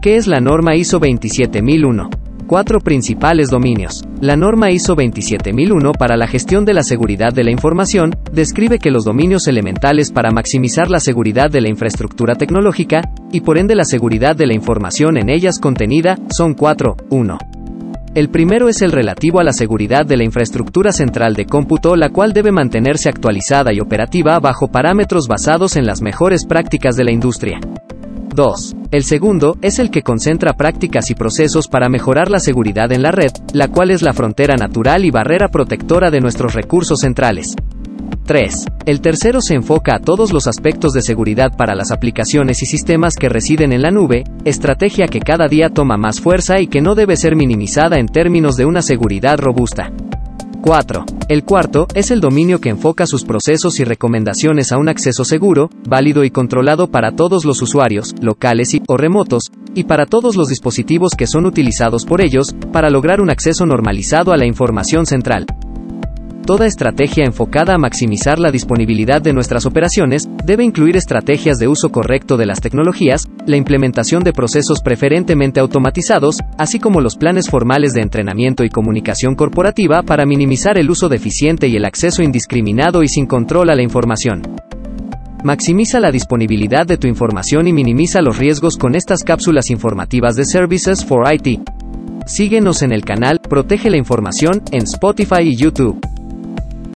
¿Qué es la norma ISO 27001? Cuatro principales dominios. La norma ISO 27001 para la gestión de la seguridad de la información describe que los dominios elementales para maximizar la seguridad de la infraestructura tecnológica, y por ende la seguridad de la información en ellas contenida, son cuatro. 1. El primero es el relativo a la seguridad de la infraestructura central de cómputo, la cual debe mantenerse actualizada y operativa bajo parámetros basados en las mejores prácticas de la industria. 2. El segundo es el que concentra prácticas y procesos para mejorar la seguridad en la red, la cual es la frontera natural y barrera protectora de nuestros recursos centrales. 3. El tercero se enfoca a todos los aspectos de seguridad para las aplicaciones y sistemas que residen en la nube, estrategia que cada día toma más fuerza y que no debe ser minimizada en términos de una seguridad robusta. 4. El cuarto es el dominio que enfoca sus procesos y recomendaciones a un acceso seguro, válido y controlado para todos los usuarios, locales y o remotos, y para todos los dispositivos que son utilizados por ellos, para lograr un acceso normalizado a la información central. Toda estrategia enfocada a maximizar la disponibilidad de nuestras operaciones debe incluir estrategias de uso correcto de las tecnologías, la implementación de procesos preferentemente automatizados, así como los planes formales de entrenamiento y comunicación corporativa para minimizar el uso deficiente y el acceso indiscriminado y sin control a la información. Maximiza la disponibilidad de tu información y minimiza los riesgos con estas cápsulas informativas de Services for IT. Síguenos en el canal Protege la Información en Spotify y YouTube.